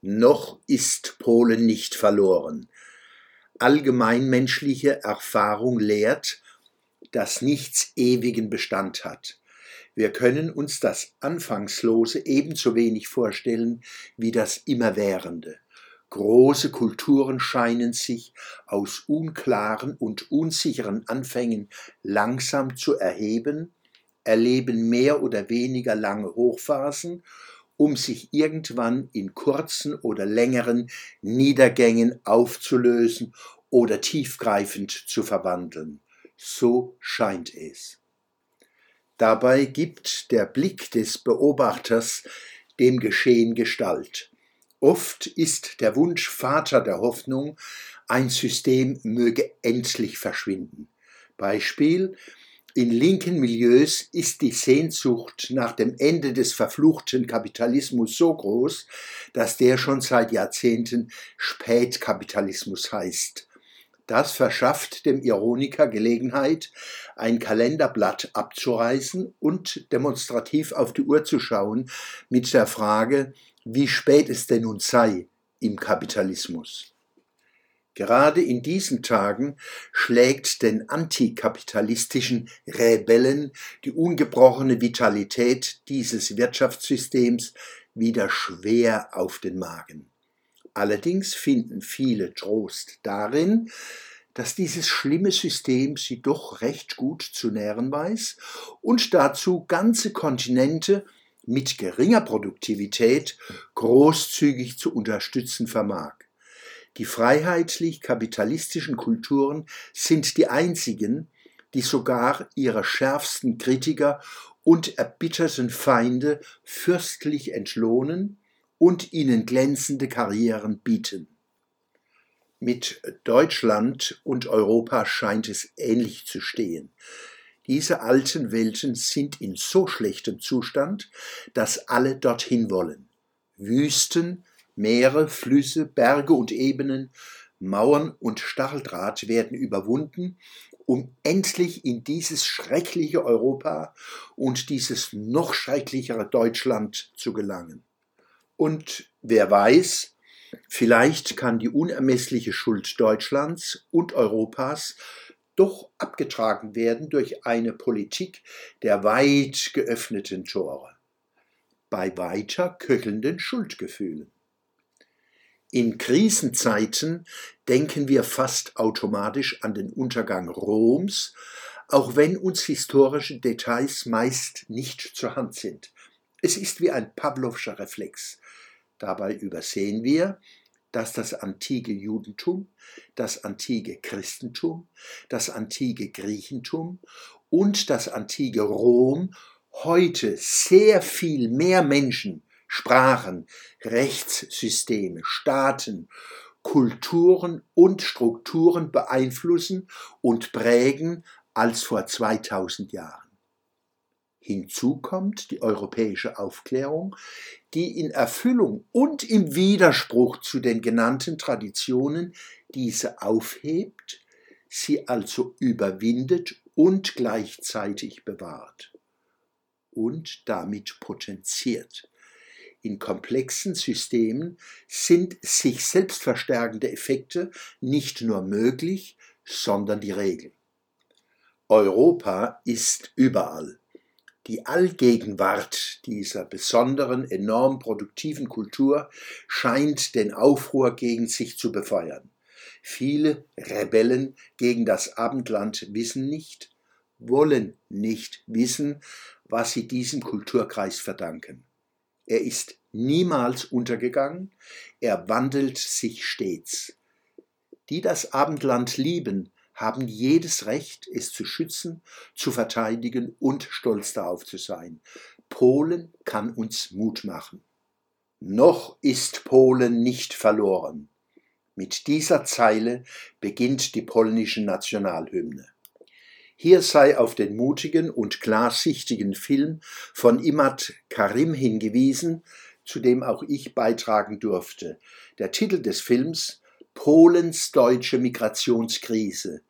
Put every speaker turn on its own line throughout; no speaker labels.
Noch ist Polen nicht verloren. Allgemeinmenschliche Erfahrung lehrt, dass nichts ewigen Bestand hat. Wir können uns das Anfangslose ebenso wenig vorstellen wie das Immerwährende. Große Kulturen scheinen sich aus unklaren und unsicheren Anfängen langsam zu erheben, erleben mehr oder weniger lange Hochphasen, um sich irgendwann in kurzen oder längeren Niedergängen aufzulösen oder tiefgreifend zu verwandeln. So scheint es. Dabei gibt der Blick des Beobachters dem Geschehen Gestalt. Oft ist der Wunsch Vater der Hoffnung, ein System möge endlich verschwinden. Beispiel in linken Milieus ist die Sehnsucht nach dem Ende des verfluchten Kapitalismus so groß, dass der schon seit Jahrzehnten Spätkapitalismus heißt. Das verschafft dem Ironiker Gelegenheit, ein Kalenderblatt abzureißen und demonstrativ auf die Uhr zu schauen mit der Frage, wie spät es denn nun sei im Kapitalismus. Gerade in diesen Tagen schlägt den antikapitalistischen Rebellen die ungebrochene Vitalität dieses Wirtschaftssystems wieder schwer auf den Magen. Allerdings finden viele Trost darin, dass dieses schlimme System sie doch recht gut zu nähren weiß und dazu ganze Kontinente mit geringer Produktivität großzügig zu unterstützen vermag. Die freiheitlich-kapitalistischen Kulturen sind die einzigen, die sogar ihre schärfsten Kritiker und erbitterten Feinde fürstlich entlohnen und ihnen glänzende Karrieren bieten. Mit Deutschland und Europa scheint es ähnlich zu stehen. Diese alten Welten sind in so schlechtem Zustand, dass alle dorthin wollen. Wüsten, Meere, Flüsse, Berge und Ebenen, Mauern und Stacheldraht werden überwunden, um endlich in dieses schreckliche Europa und dieses noch schrecklichere Deutschland zu gelangen. Und wer weiß, vielleicht kann die unermessliche Schuld Deutschlands und Europas doch abgetragen werden durch eine Politik der weit geöffneten Tore, bei weiter köchelnden Schuldgefühlen. In Krisenzeiten denken wir fast automatisch an den Untergang Roms, auch wenn uns historische Details meist nicht zur Hand sind. Es ist wie ein Pavlovscher Reflex. Dabei übersehen wir, dass das antike Judentum, das antike Christentum, das antike Griechentum und das antike Rom heute sehr viel mehr Menschen, Sprachen, Rechtssysteme, Staaten, Kulturen und Strukturen beeinflussen und prägen als vor 2000 Jahren. Hinzu kommt die europäische Aufklärung, die in Erfüllung und im Widerspruch zu den genannten Traditionen diese aufhebt, sie also überwindet und gleichzeitig bewahrt und damit potenziert. In komplexen Systemen sind sich selbst verstärkende Effekte nicht nur möglich, sondern die Regel. Europa ist überall die Allgegenwart dieser besonderen, enorm produktiven Kultur scheint den Aufruhr gegen sich zu befeuern. Viele Rebellen gegen das Abendland wissen nicht, wollen nicht wissen, was sie diesem Kulturkreis verdanken. Er ist niemals untergegangen, er wandelt sich stets. Die das Abendland lieben, haben jedes Recht, es zu schützen, zu verteidigen und stolz darauf zu sein. Polen kann uns Mut machen. Noch ist Polen nicht verloren. Mit dieser Zeile beginnt die polnische Nationalhymne. Hier sei auf den mutigen und klarsichtigen Film von Imad Karim hingewiesen, zu dem auch ich beitragen durfte. Der Titel des Films Polens deutsche Migrationskrise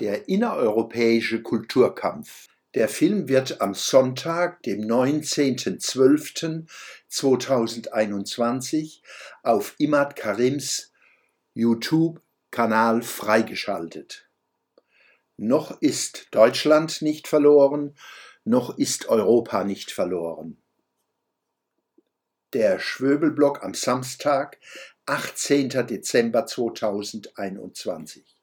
der innereuropäische Kulturkampf. Der Film wird am Sonntag, dem 19.12.2021 auf Imad Karims YouTube-Kanal freigeschaltet. Noch ist Deutschland nicht verloren, noch ist Europa nicht verloren. Der Schwöbelblock am Samstag, 18. Dezember 2021.